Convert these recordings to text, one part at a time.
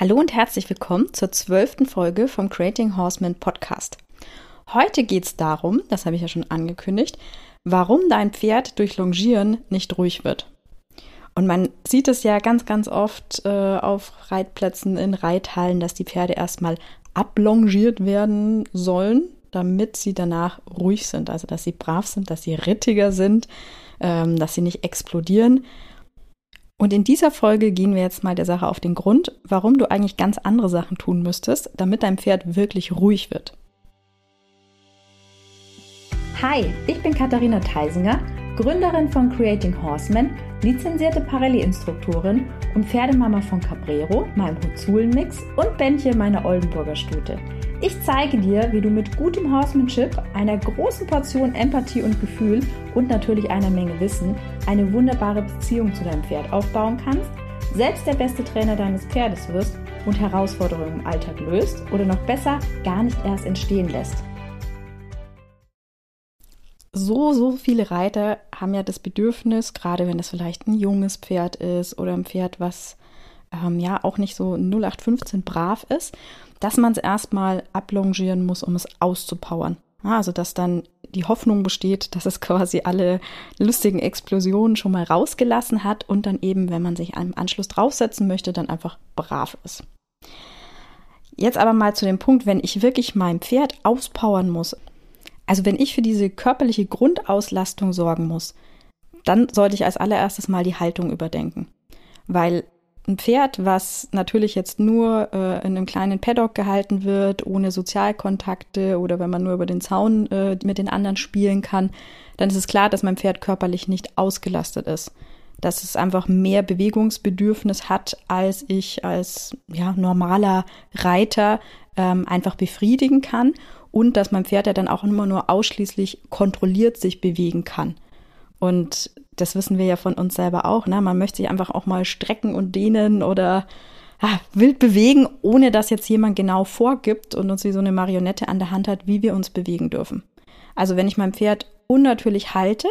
Hallo und herzlich willkommen zur zwölften Folge vom Creating Horseman Podcast. Heute geht es darum, das habe ich ja schon angekündigt, warum dein Pferd durch Longieren nicht ruhig wird. Und man sieht es ja ganz, ganz oft äh, auf Reitplätzen in Reithallen, dass die Pferde erstmal ablongiert werden sollen, damit sie danach ruhig sind. Also dass sie brav sind, dass sie rittiger sind, ähm, dass sie nicht explodieren. Und in dieser Folge gehen wir jetzt mal der Sache auf den Grund, warum du eigentlich ganz andere Sachen tun müsstest, damit dein Pferd wirklich ruhig wird. Hi, ich bin Katharina Theisinger, Gründerin von Creating Horsemen, lizenzierte Parelli-Instruktorin und Pferdemama von Cabrero, meinem Huzulen-Mix und Bändchen meiner Oldenburger Stute. Ich zeige dir, wie du mit gutem Horsemanship, einer großen Portion Empathie und Gefühl und natürlich einer Menge Wissen eine wunderbare Beziehung zu deinem Pferd aufbauen kannst, selbst der beste Trainer deines Pferdes wirst und Herausforderungen im Alltag löst oder noch besser gar nicht erst entstehen lässt. So, so viele Reiter haben ja das Bedürfnis, gerade wenn es vielleicht ein junges Pferd ist oder ein Pferd, was ähm, ja auch nicht so 0815 brav ist, dass man es erstmal ablongieren muss, um es auszupowern. Also dass dann die Hoffnung besteht, dass es quasi alle lustigen Explosionen schon mal rausgelassen hat und dann eben, wenn man sich einem Anschluss draufsetzen möchte, dann einfach brav ist. Jetzt aber mal zu dem Punkt, wenn ich wirklich mein Pferd auspowern muss, also wenn ich für diese körperliche Grundauslastung sorgen muss, dann sollte ich als allererstes mal die Haltung überdenken. Weil ein Pferd, was natürlich jetzt nur äh, in einem kleinen Paddock gehalten wird, ohne Sozialkontakte oder wenn man nur über den Zaun äh, mit den anderen spielen kann, dann ist es klar, dass mein Pferd körperlich nicht ausgelastet ist. Dass es einfach mehr Bewegungsbedürfnis hat, als ich als ja, normaler Reiter ähm, einfach befriedigen kann und dass mein Pferd ja dann auch immer nur ausschließlich kontrolliert sich bewegen kann. Und das wissen wir ja von uns selber auch. Ne? Man möchte sich einfach auch mal strecken und dehnen oder ah, wild bewegen, ohne dass jetzt jemand genau vorgibt und uns wie so eine Marionette an der Hand hat, wie wir uns bewegen dürfen. Also wenn ich mein Pferd unnatürlich halte,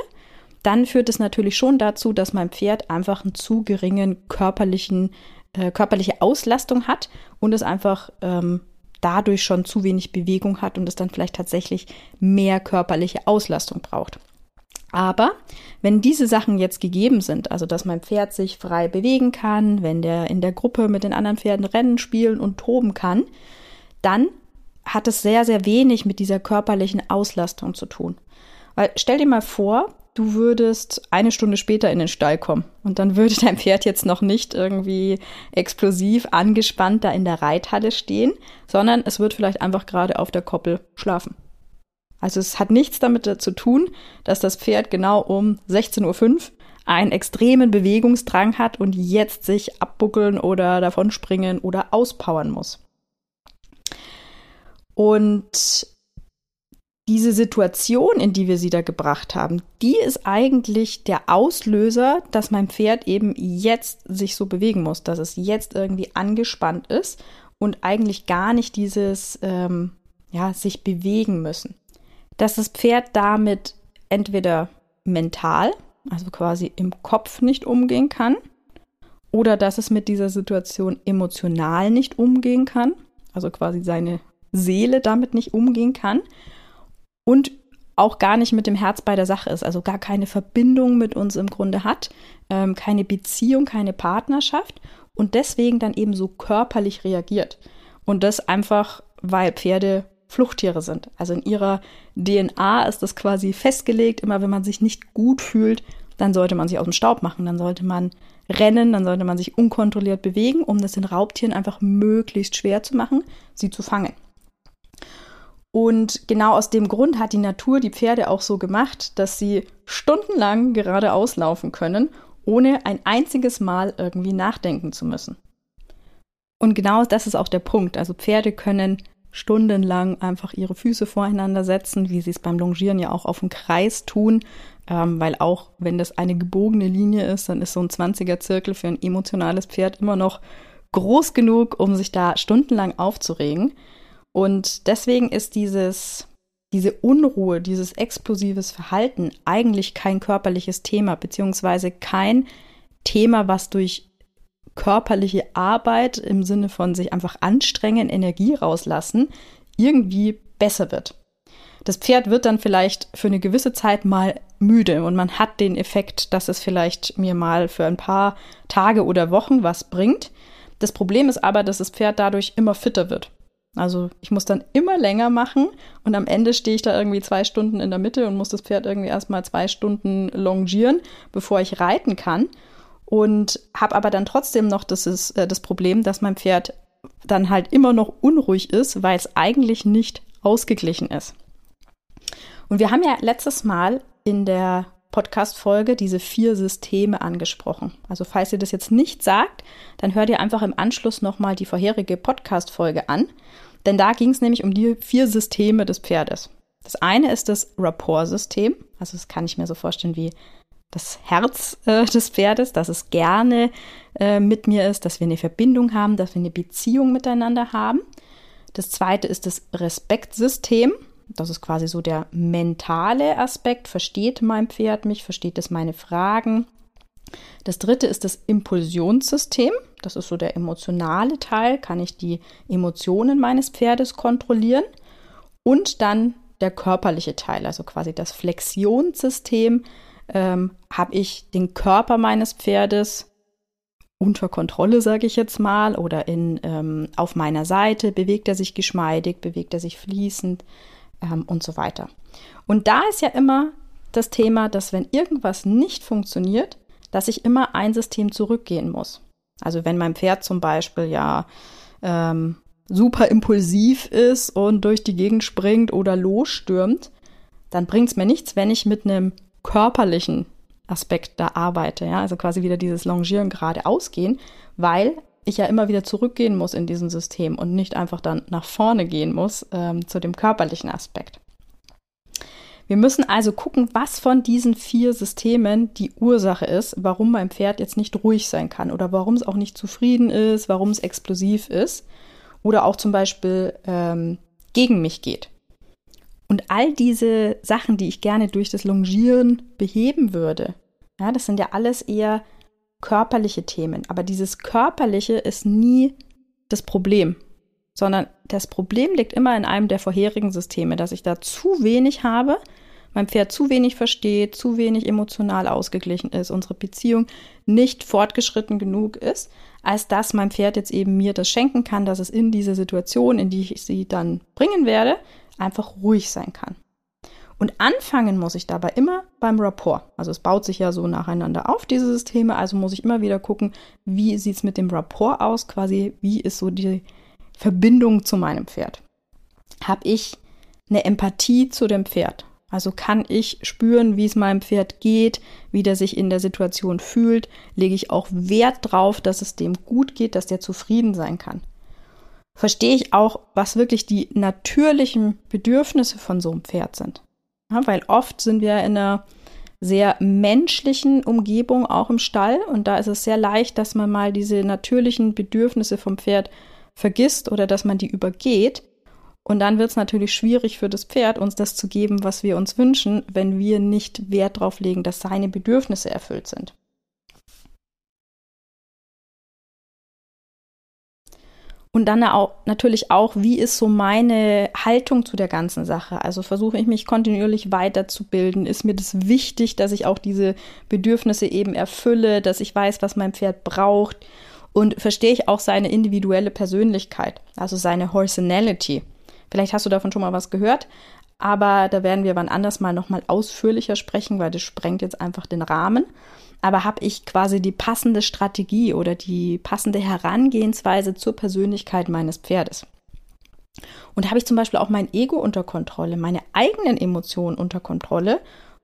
dann führt es natürlich schon dazu, dass mein Pferd einfach einen zu geringen körperlichen, äh, körperliche Auslastung hat und es einfach ähm, dadurch schon zu wenig Bewegung hat und es dann vielleicht tatsächlich mehr körperliche Auslastung braucht. Aber wenn diese Sachen jetzt gegeben sind, also dass mein Pferd sich frei bewegen kann, wenn der in der Gruppe mit den anderen Pferden rennen, spielen und toben kann, dann hat es sehr, sehr wenig mit dieser körperlichen Auslastung zu tun. Weil stell dir mal vor, du würdest eine Stunde später in den Stall kommen und dann würde dein Pferd jetzt noch nicht irgendwie explosiv angespannt da in der Reithalle stehen, sondern es wird vielleicht einfach gerade auf der Koppel schlafen. Also es hat nichts damit zu tun, dass das Pferd genau um 16.05 Uhr einen extremen Bewegungsdrang hat und jetzt sich abbuckeln oder davonspringen oder auspowern muss. Und diese Situation, in die wir sie da gebracht haben, die ist eigentlich der Auslöser, dass mein Pferd eben jetzt sich so bewegen muss, dass es jetzt irgendwie angespannt ist und eigentlich gar nicht dieses, ähm, ja, sich bewegen müssen dass das Pferd damit entweder mental, also quasi im Kopf nicht umgehen kann, oder dass es mit dieser Situation emotional nicht umgehen kann, also quasi seine Seele damit nicht umgehen kann und auch gar nicht mit dem Herz bei der Sache ist, also gar keine Verbindung mit uns im Grunde hat, ähm, keine Beziehung, keine Partnerschaft und deswegen dann eben so körperlich reagiert. Und das einfach, weil Pferde Fluchttiere sind. Also in ihrer DNA ist das quasi festgelegt, immer wenn man sich nicht gut fühlt, dann sollte man sich aus dem Staub machen, dann sollte man rennen, dann sollte man sich unkontrolliert bewegen, um das den Raubtieren einfach möglichst schwer zu machen, sie zu fangen. Und genau aus dem Grund hat die Natur die Pferde auch so gemacht, dass sie stundenlang geradeaus laufen können, ohne ein einziges Mal irgendwie nachdenken zu müssen. Und genau das ist auch der Punkt. Also Pferde können stundenlang einfach ihre Füße voreinander setzen, wie sie es beim Longieren ja auch auf dem Kreis tun, ähm, weil auch wenn das eine gebogene Linie ist, dann ist so ein 20er Zirkel für ein emotionales Pferd immer noch groß genug, um sich da stundenlang aufzuregen. Und deswegen ist dieses, diese Unruhe, dieses explosives Verhalten eigentlich kein körperliches Thema, beziehungsweise kein Thema, was durch körperliche Arbeit im Sinne von sich einfach anstrengen, Energie rauslassen, irgendwie besser wird. Das Pferd wird dann vielleicht für eine gewisse Zeit mal müde und man hat den Effekt, dass es vielleicht mir mal für ein paar Tage oder Wochen was bringt. Das Problem ist aber, dass das Pferd dadurch immer fitter wird. Also ich muss dann immer länger machen und am Ende stehe ich da irgendwie zwei Stunden in der Mitte und muss das Pferd irgendwie erstmal zwei Stunden longieren, bevor ich reiten kann. Und habe aber dann trotzdem noch das, ist, äh, das Problem, dass mein Pferd dann halt immer noch unruhig ist, weil es eigentlich nicht ausgeglichen ist. Und wir haben ja letztes Mal in der Podcast-Folge diese vier Systeme angesprochen. Also falls ihr das jetzt nicht sagt, dann hört ihr einfach im Anschluss nochmal die vorherige Podcast-Folge an. Denn da ging es nämlich um die vier Systeme des Pferdes. Das eine ist das Rapport-System. Also das kann ich mir so vorstellen wie das Herz äh, des Pferdes, dass es gerne äh, mit mir ist, dass wir eine Verbindung haben, dass wir eine Beziehung miteinander haben. Das zweite ist das Respektsystem. Das ist quasi so der mentale Aspekt. Versteht mein Pferd mich? Versteht es meine Fragen? Das dritte ist das Impulsionssystem. Das ist so der emotionale Teil. Kann ich die Emotionen meines Pferdes kontrollieren? Und dann der körperliche Teil, also quasi das Flexionssystem. Ähm, Habe ich den Körper meines Pferdes unter Kontrolle, sage ich jetzt mal, oder in, ähm, auf meiner Seite? Bewegt er sich geschmeidig? Bewegt er sich fließend? ähm, und so weiter. Und da ist ja immer das Thema, dass wenn irgendwas nicht funktioniert, dass ich immer ein System zurückgehen muss. Also wenn mein Pferd zum Beispiel ja ähm, super impulsiv ist und durch die Gegend springt oder losstürmt, dann bringt es mir nichts, wenn ich mit einem körperlichen Aspekt da arbeite. Ja? Also quasi wieder dieses Longieren geradeaus gehen, weil ich ja immer wieder zurückgehen muss in diesem System und nicht einfach dann nach vorne gehen muss ähm, zu dem körperlichen Aspekt. Wir müssen also gucken, was von diesen vier Systemen die Ursache ist, warum mein Pferd jetzt nicht ruhig sein kann oder warum es auch nicht zufrieden ist, warum es explosiv ist oder auch zum Beispiel ähm, gegen mich geht. Und all diese Sachen, die ich gerne durch das Longieren beheben würde, ja, das sind ja alles eher körperliche Themen. Aber dieses Körperliche ist nie das Problem, sondern das Problem liegt immer in einem der vorherigen Systeme, dass ich da zu wenig habe, mein Pferd zu wenig versteht, zu wenig emotional ausgeglichen ist, unsere Beziehung nicht fortgeschritten genug ist, als dass mein Pferd jetzt eben mir das schenken kann, dass es in diese Situation, in die ich sie dann bringen werde, einfach ruhig sein kann. Und anfangen muss ich dabei immer beim Rapport. Also es baut sich ja so nacheinander auf, diese Systeme. Also muss ich immer wieder gucken, wie sieht es mit dem Rapport aus, quasi wie ist so die Verbindung zu meinem Pferd. Habe ich eine Empathie zu dem Pferd? Also kann ich spüren, wie es meinem Pferd geht, wie der sich in der Situation fühlt? Lege ich auch Wert drauf, dass es dem gut geht, dass der zufrieden sein kann? Verstehe ich auch, was wirklich die natürlichen Bedürfnisse von so einem Pferd sind? Ja, weil oft sind wir in einer sehr menschlichen Umgebung auch im Stall und da ist es sehr leicht, dass man mal diese natürlichen Bedürfnisse vom Pferd vergisst oder dass man die übergeht. Und dann wird es natürlich schwierig für das Pferd, uns das zu geben, was wir uns wünschen, wenn wir nicht Wert darauf legen, dass seine Bedürfnisse erfüllt sind. Und dann auch, natürlich auch, wie ist so meine Haltung zu der ganzen Sache? Also versuche ich mich kontinuierlich weiterzubilden? Ist mir das wichtig, dass ich auch diese Bedürfnisse eben erfülle, dass ich weiß, was mein Pferd braucht? Und verstehe ich auch seine individuelle Persönlichkeit, also seine Horsenality? Vielleicht hast du davon schon mal was gehört, aber da werden wir wann anders mal nochmal ausführlicher sprechen, weil das sprengt jetzt einfach den Rahmen aber habe ich quasi die passende Strategie oder die passende Herangehensweise zur Persönlichkeit meines Pferdes. Und habe ich zum Beispiel auch mein Ego unter Kontrolle, meine eigenen Emotionen unter Kontrolle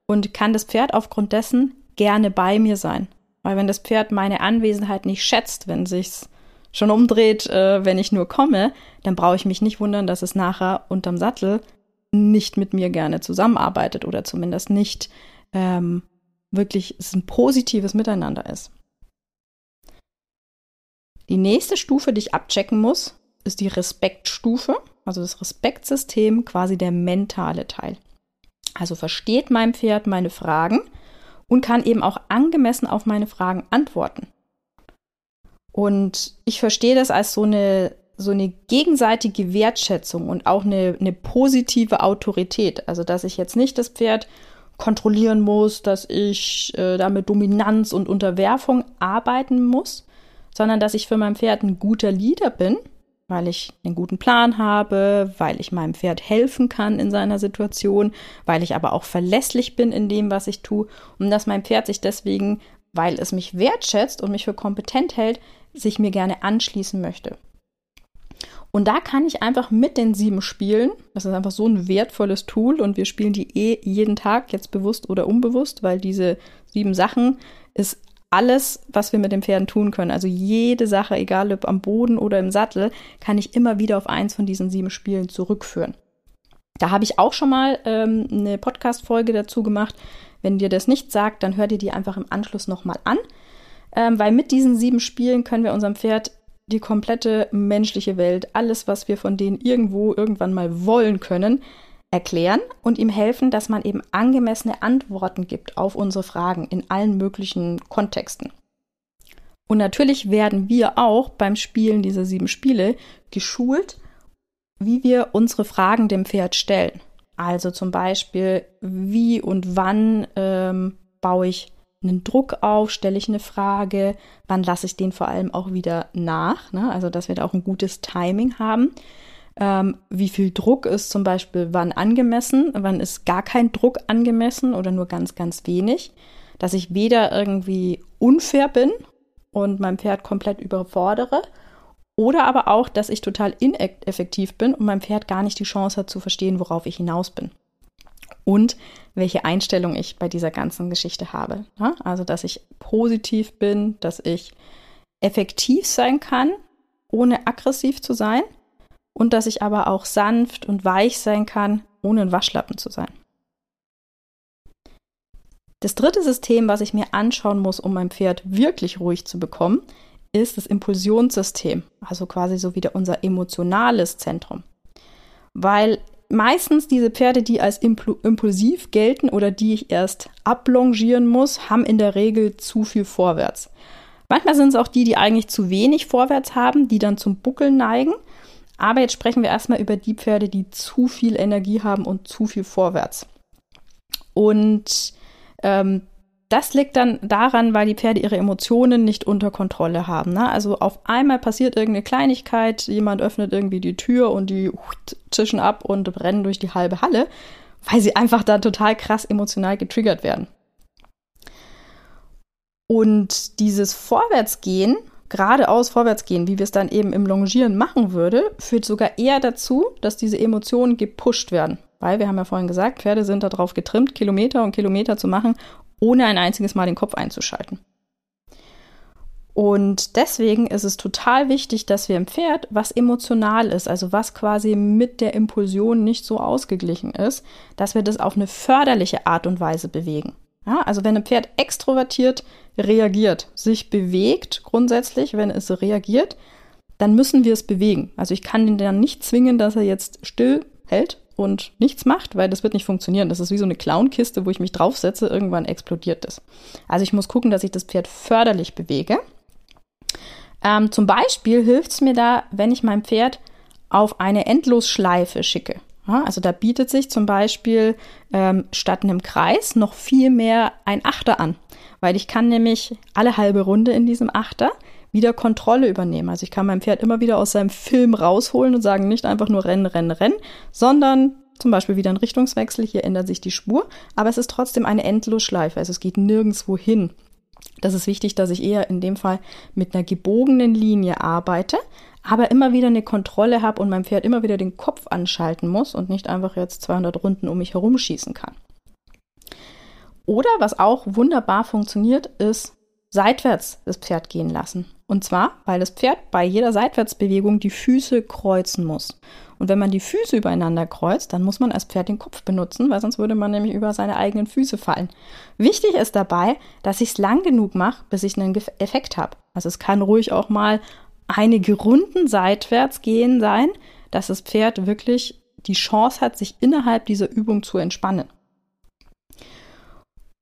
und kann das Pferd aufgrund dessen gerne bei mir sein. Weil wenn das Pferd meine Anwesenheit nicht schätzt, wenn sich's schon umdreht, äh, wenn ich nur komme, dann brauche ich mich nicht wundern, dass es nachher unterm Sattel nicht mit mir gerne zusammenarbeitet oder zumindest nicht ähm, wirklich es ein positives Miteinander ist. Die nächste Stufe, die ich abchecken muss, ist die Respektstufe, also das Respektsystem, quasi der mentale Teil. Also versteht mein Pferd meine Fragen und kann eben auch angemessen auf meine Fragen antworten. Und ich verstehe das als so eine, so eine gegenseitige Wertschätzung und auch eine, eine positive Autorität. Also, dass ich jetzt nicht das Pferd kontrollieren muss, dass ich äh, da mit Dominanz und Unterwerfung arbeiten muss, sondern dass ich für mein Pferd ein guter Leader bin, weil ich einen guten Plan habe, weil ich meinem Pferd helfen kann in seiner Situation, weil ich aber auch verlässlich bin in dem, was ich tue und dass mein Pferd sich deswegen, weil es mich wertschätzt und mich für kompetent hält, sich mir gerne anschließen möchte. Und da kann ich einfach mit den sieben spielen. Das ist einfach so ein wertvolles Tool und wir spielen die eh jeden Tag, jetzt bewusst oder unbewusst, weil diese sieben Sachen ist alles, was wir mit den Pferden tun können. Also jede Sache, egal ob am Boden oder im Sattel, kann ich immer wieder auf eins von diesen sieben Spielen zurückführen. Da habe ich auch schon mal ähm, eine Podcast-Folge dazu gemacht. Wenn dir das nicht sagt, dann hör dir die einfach im Anschluss nochmal an. Ähm, weil mit diesen sieben Spielen können wir unserem Pferd die komplette menschliche Welt, alles, was wir von denen irgendwo irgendwann mal wollen können, erklären und ihm helfen, dass man eben angemessene Antworten gibt auf unsere Fragen in allen möglichen Kontexten. Und natürlich werden wir auch beim Spielen dieser sieben Spiele geschult, wie wir unsere Fragen dem Pferd stellen. Also zum Beispiel, wie und wann ähm, baue ich einen Druck auf, stelle ich eine Frage, wann lasse ich den vor allem auch wieder nach, ne? also dass wir da auch ein gutes Timing haben. Ähm, wie viel Druck ist zum Beispiel wann angemessen, wann ist gar kein Druck angemessen oder nur ganz, ganz wenig. Dass ich weder irgendwie unfair bin und mein Pferd komplett überfordere oder aber auch, dass ich total ineffektiv bin und mein Pferd gar nicht die Chance hat zu verstehen, worauf ich hinaus bin und welche Einstellung ich bei dieser ganzen Geschichte habe. Also, dass ich positiv bin, dass ich effektiv sein kann, ohne aggressiv zu sein und dass ich aber auch sanft und weich sein kann, ohne ein Waschlappen zu sein. Das dritte System, was ich mir anschauen muss, um mein Pferd wirklich ruhig zu bekommen, ist das Impulsionssystem, also quasi so wieder unser emotionales Zentrum. Weil meistens diese Pferde, die als impulsiv gelten oder die ich erst ablongieren muss, haben in der Regel zu viel vorwärts. Manchmal sind es auch die, die eigentlich zu wenig vorwärts haben, die dann zum Buckeln neigen. Aber jetzt sprechen wir erstmal über die Pferde, die zu viel Energie haben und zu viel vorwärts. Und ähm, das liegt dann daran, weil die Pferde ihre Emotionen nicht unter Kontrolle haben. Ne? Also auf einmal passiert irgendeine Kleinigkeit, jemand öffnet irgendwie die Tür und die zischen ab und rennen durch die halbe Halle, weil sie einfach da total krass emotional getriggert werden. Und dieses Vorwärtsgehen, geradeaus Vorwärtsgehen, wie wir es dann eben im Longieren machen würde, führt sogar eher dazu, dass diese Emotionen gepusht werden. Weil wir haben ja vorhin gesagt, Pferde sind darauf getrimmt, Kilometer und Kilometer zu machen, ohne ein einziges Mal den Kopf einzuschalten. Und deswegen ist es total wichtig, dass wir im Pferd, was emotional ist, also was quasi mit der Impulsion nicht so ausgeglichen ist, dass wir das auf eine förderliche Art und Weise bewegen. Ja, also wenn ein Pferd extrovertiert reagiert, sich bewegt grundsätzlich, wenn es reagiert, dann müssen wir es bewegen. Also ich kann ihn dann nicht zwingen, dass er jetzt still hält und nichts macht, weil das wird nicht funktionieren. Das ist wie so eine Clownkiste, wo ich mich draufsetze, irgendwann explodiert das. Also ich muss gucken, dass ich das Pferd förderlich bewege. Ähm, zum Beispiel hilft es mir da, wenn ich mein Pferd auf eine Endlosschleife schicke. Ja, also da bietet sich zum Beispiel ähm, statt einem Kreis noch viel mehr ein Achter an, weil ich kann nämlich alle halbe Runde in diesem Achter wieder Kontrolle übernehmen. Also ich kann mein Pferd immer wieder aus seinem Film rausholen und sagen, nicht einfach nur rennen, rennen, rennen, sondern zum Beispiel wieder ein Richtungswechsel, hier ändert sich die Spur, aber es ist trotzdem eine Endlosschleife, also es geht nirgendwo hin. Das ist wichtig, dass ich eher in dem Fall mit einer gebogenen Linie arbeite, aber immer wieder eine Kontrolle habe und mein Pferd immer wieder den Kopf anschalten muss und nicht einfach jetzt 200 Runden um mich herumschießen kann. Oder was auch wunderbar funktioniert, ist seitwärts das Pferd gehen lassen. Und zwar, weil das Pferd bei jeder Seitwärtsbewegung die Füße kreuzen muss. Und wenn man die Füße übereinander kreuzt, dann muss man als Pferd den Kopf benutzen, weil sonst würde man nämlich über seine eigenen Füße fallen. Wichtig ist dabei, dass ich es lang genug mache, bis ich einen Effekt habe. Also es kann ruhig auch mal einige Runden seitwärts gehen sein, dass das Pferd wirklich die Chance hat, sich innerhalb dieser Übung zu entspannen.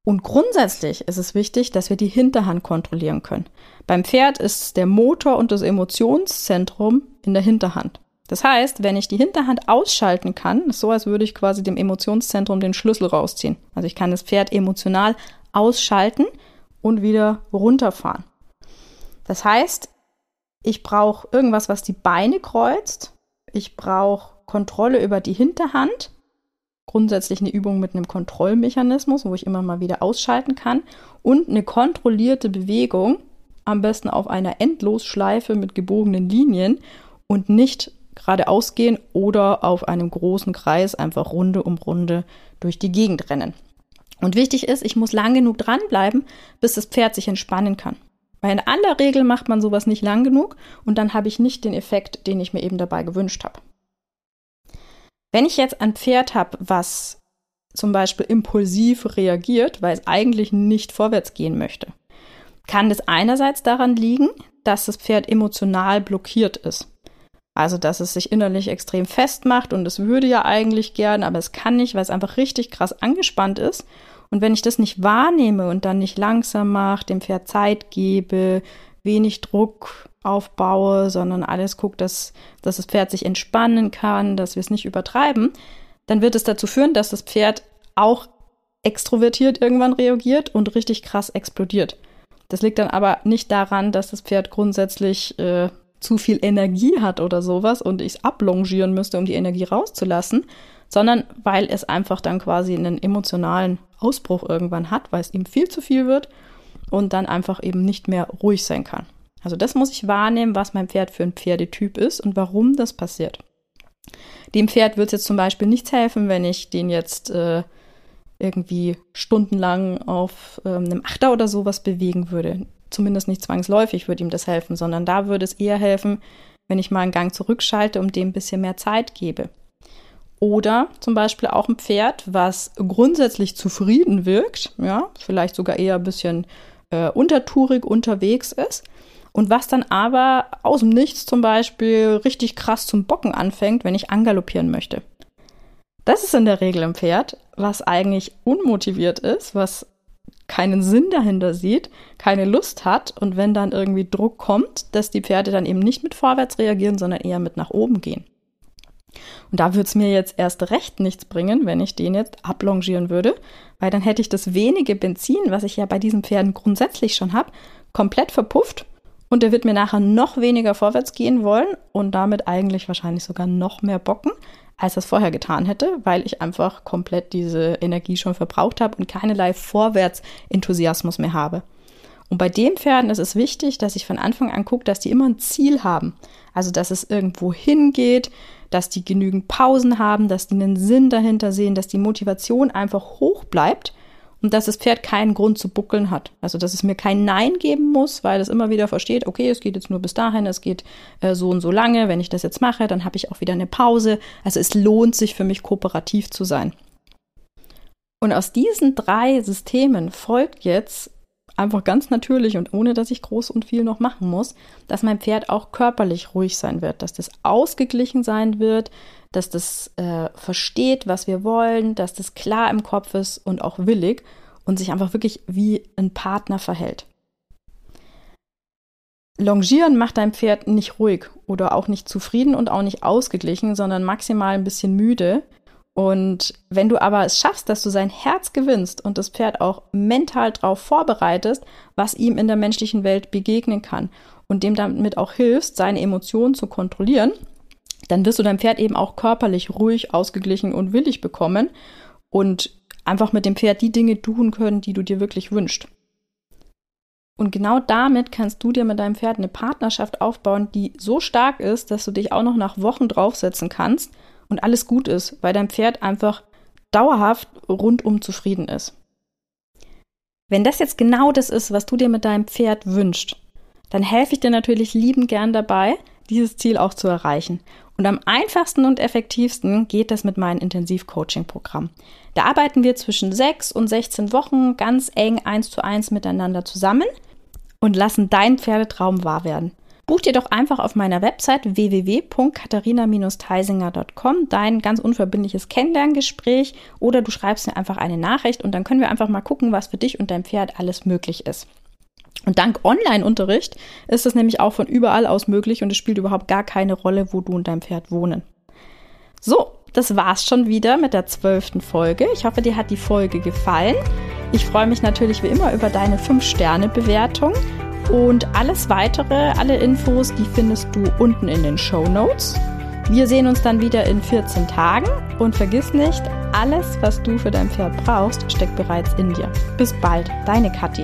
Und grundsätzlich ist es wichtig, dass wir die Hinterhand kontrollieren können. Beim Pferd ist der Motor und das Emotionszentrum in der Hinterhand. Das heißt, wenn ich die Hinterhand ausschalten kann, ist so, als würde ich quasi dem Emotionszentrum den Schlüssel rausziehen. Also ich kann das Pferd emotional ausschalten und wieder runterfahren. Das heißt, ich brauche irgendwas, was die Beine kreuzt. Ich brauche Kontrolle über die Hinterhand grundsätzlich eine Übung mit einem Kontrollmechanismus, wo ich immer mal wieder ausschalten kann und eine kontrollierte Bewegung, am besten auf einer Endlosschleife mit gebogenen Linien und nicht geradeaus gehen oder auf einem großen Kreis einfach Runde um Runde durch die Gegend rennen. Und wichtig ist, ich muss lang genug dranbleiben, bis das Pferd sich entspannen kann. Weil in aller Regel macht man sowas nicht lang genug und dann habe ich nicht den Effekt, den ich mir eben dabei gewünscht habe. Wenn ich jetzt ein Pferd habe, was zum Beispiel impulsiv reagiert, weil es eigentlich nicht vorwärts gehen möchte, kann das einerseits daran liegen, dass das Pferd emotional blockiert ist. Also, dass es sich innerlich extrem festmacht und es würde ja eigentlich gern, aber es kann nicht, weil es einfach richtig krass angespannt ist. Und wenn ich das nicht wahrnehme und dann nicht langsam mache, dem Pferd Zeit gebe, wenig Druck aufbaue, sondern alles guckt, dass, dass das Pferd sich entspannen kann, dass wir es nicht übertreiben, dann wird es dazu führen, dass das Pferd auch extrovertiert irgendwann reagiert und richtig krass explodiert. Das liegt dann aber nicht daran, dass das Pferd grundsätzlich äh, zu viel Energie hat oder sowas und ich es ablongieren müsste, um die Energie rauszulassen, sondern weil es einfach dann quasi einen emotionalen Ausbruch irgendwann hat, weil es ihm viel zu viel wird und dann einfach eben nicht mehr ruhig sein kann. Also das muss ich wahrnehmen, was mein Pferd für ein Pferdetyp ist und warum das passiert. Dem Pferd wird es jetzt zum Beispiel nichts helfen, wenn ich den jetzt äh, irgendwie stundenlang auf äh, einem Achter oder sowas bewegen würde. Zumindest nicht zwangsläufig würde ihm das helfen, sondern da würde es eher helfen, wenn ich mal einen Gang zurückschalte und dem ein bisschen mehr Zeit gebe. Oder zum Beispiel auch ein Pferd, was grundsätzlich zufrieden wirkt, ja, vielleicht sogar eher ein bisschen äh, untertourig unterwegs ist, und was dann aber aus dem Nichts zum Beispiel richtig krass zum Bocken anfängt, wenn ich angaloppieren möchte. Das ist in der Regel ein Pferd, was eigentlich unmotiviert ist, was keinen Sinn dahinter sieht, keine Lust hat und wenn dann irgendwie Druck kommt, dass die Pferde dann eben nicht mit vorwärts reagieren, sondern eher mit nach oben gehen. Und da würde es mir jetzt erst recht nichts bringen, wenn ich den jetzt ablongieren würde, weil dann hätte ich das wenige Benzin, was ich ja bei diesen Pferden grundsätzlich schon habe, komplett verpufft und der wird mir nachher noch weniger vorwärts gehen wollen und damit eigentlich wahrscheinlich sogar noch mehr bocken, als das vorher getan hätte, weil ich einfach komplett diese Energie schon verbraucht habe und keinerlei Vorwärtsenthusiasmus mehr habe. Und bei den Pferden ist es wichtig, dass ich von Anfang an gucke, dass die immer ein Ziel haben. Also, dass es irgendwo hingeht, dass die genügend Pausen haben, dass die einen Sinn dahinter sehen, dass die Motivation einfach hoch bleibt und dass das Pferd keinen Grund zu buckeln hat. Also, dass es mir kein Nein geben muss, weil es immer wieder versteht, okay, es geht jetzt nur bis dahin, es geht äh, so und so lange. Wenn ich das jetzt mache, dann habe ich auch wieder eine Pause. Also, es lohnt sich für mich, kooperativ zu sein. Und aus diesen drei Systemen folgt jetzt einfach ganz natürlich und ohne dass ich groß und viel noch machen muss, dass mein Pferd auch körperlich ruhig sein wird, dass das ausgeglichen sein wird, dass das äh, versteht, was wir wollen, dass das klar im Kopf ist und auch willig und sich einfach wirklich wie ein Partner verhält. Longieren macht dein Pferd nicht ruhig oder auch nicht zufrieden und auch nicht ausgeglichen, sondern maximal ein bisschen müde. Und wenn du aber es schaffst, dass du sein Herz gewinnst und das Pferd auch mental darauf vorbereitest, was ihm in der menschlichen Welt begegnen kann und dem damit auch hilfst, seine Emotionen zu kontrollieren, dann wirst du dein Pferd eben auch körperlich ruhig, ausgeglichen und willig bekommen und einfach mit dem Pferd die Dinge tun können, die du dir wirklich wünschst. Und genau damit kannst du dir mit deinem Pferd eine Partnerschaft aufbauen, die so stark ist, dass du dich auch noch nach Wochen draufsetzen kannst und alles gut ist, weil dein Pferd einfach dauerhaft rundum zufrieden ist. Wenn das jetzt genau das ist, was du dir mit deinem Pferd wünschst, dann helfe ich dir natürlich liebend gern dabei, dieses Ziel auch zu erreichen. Und am einfachsten und effektivsten geht das mit meinem Intensivcoaching-Programm. Da arbeiten wir zwischen 6 und 16 Wochen ganz eng eins zu eins miteinander zusammen und lassen deinen Pferdetraum wahr werden. Buch dir doch einfach auf meiner Website www.katharina-teisinger.com dein ganz unverbindliches Kennenlerngespräch oder du schreibst mir einfach eine Nachricht und dann können wir einfach mal gucken, was für dich und dein Pferd alles möglich ist. Und dank Online-Unterricht ist es nämlich auch von überall aus möglich und es spielt überhaupt gar keine Rolle, wo du und dein Pferd wohnen. So, das war's schon wieder mit der zwölften Folge. Ich hoffe, dir hat die Folge gefallen. Ich freue mich natürlich wie immer über deine 5-Sterne-Bewertung. Und alles weitere, alle Infos, die findest du unten in den Show Notes. Wir sehen uns dann wieder in 14 Tagen und vergiss nicht, alles, was du für dein Pferd brauchst, steckt bereits in dir. Bis bald, deine Kathi.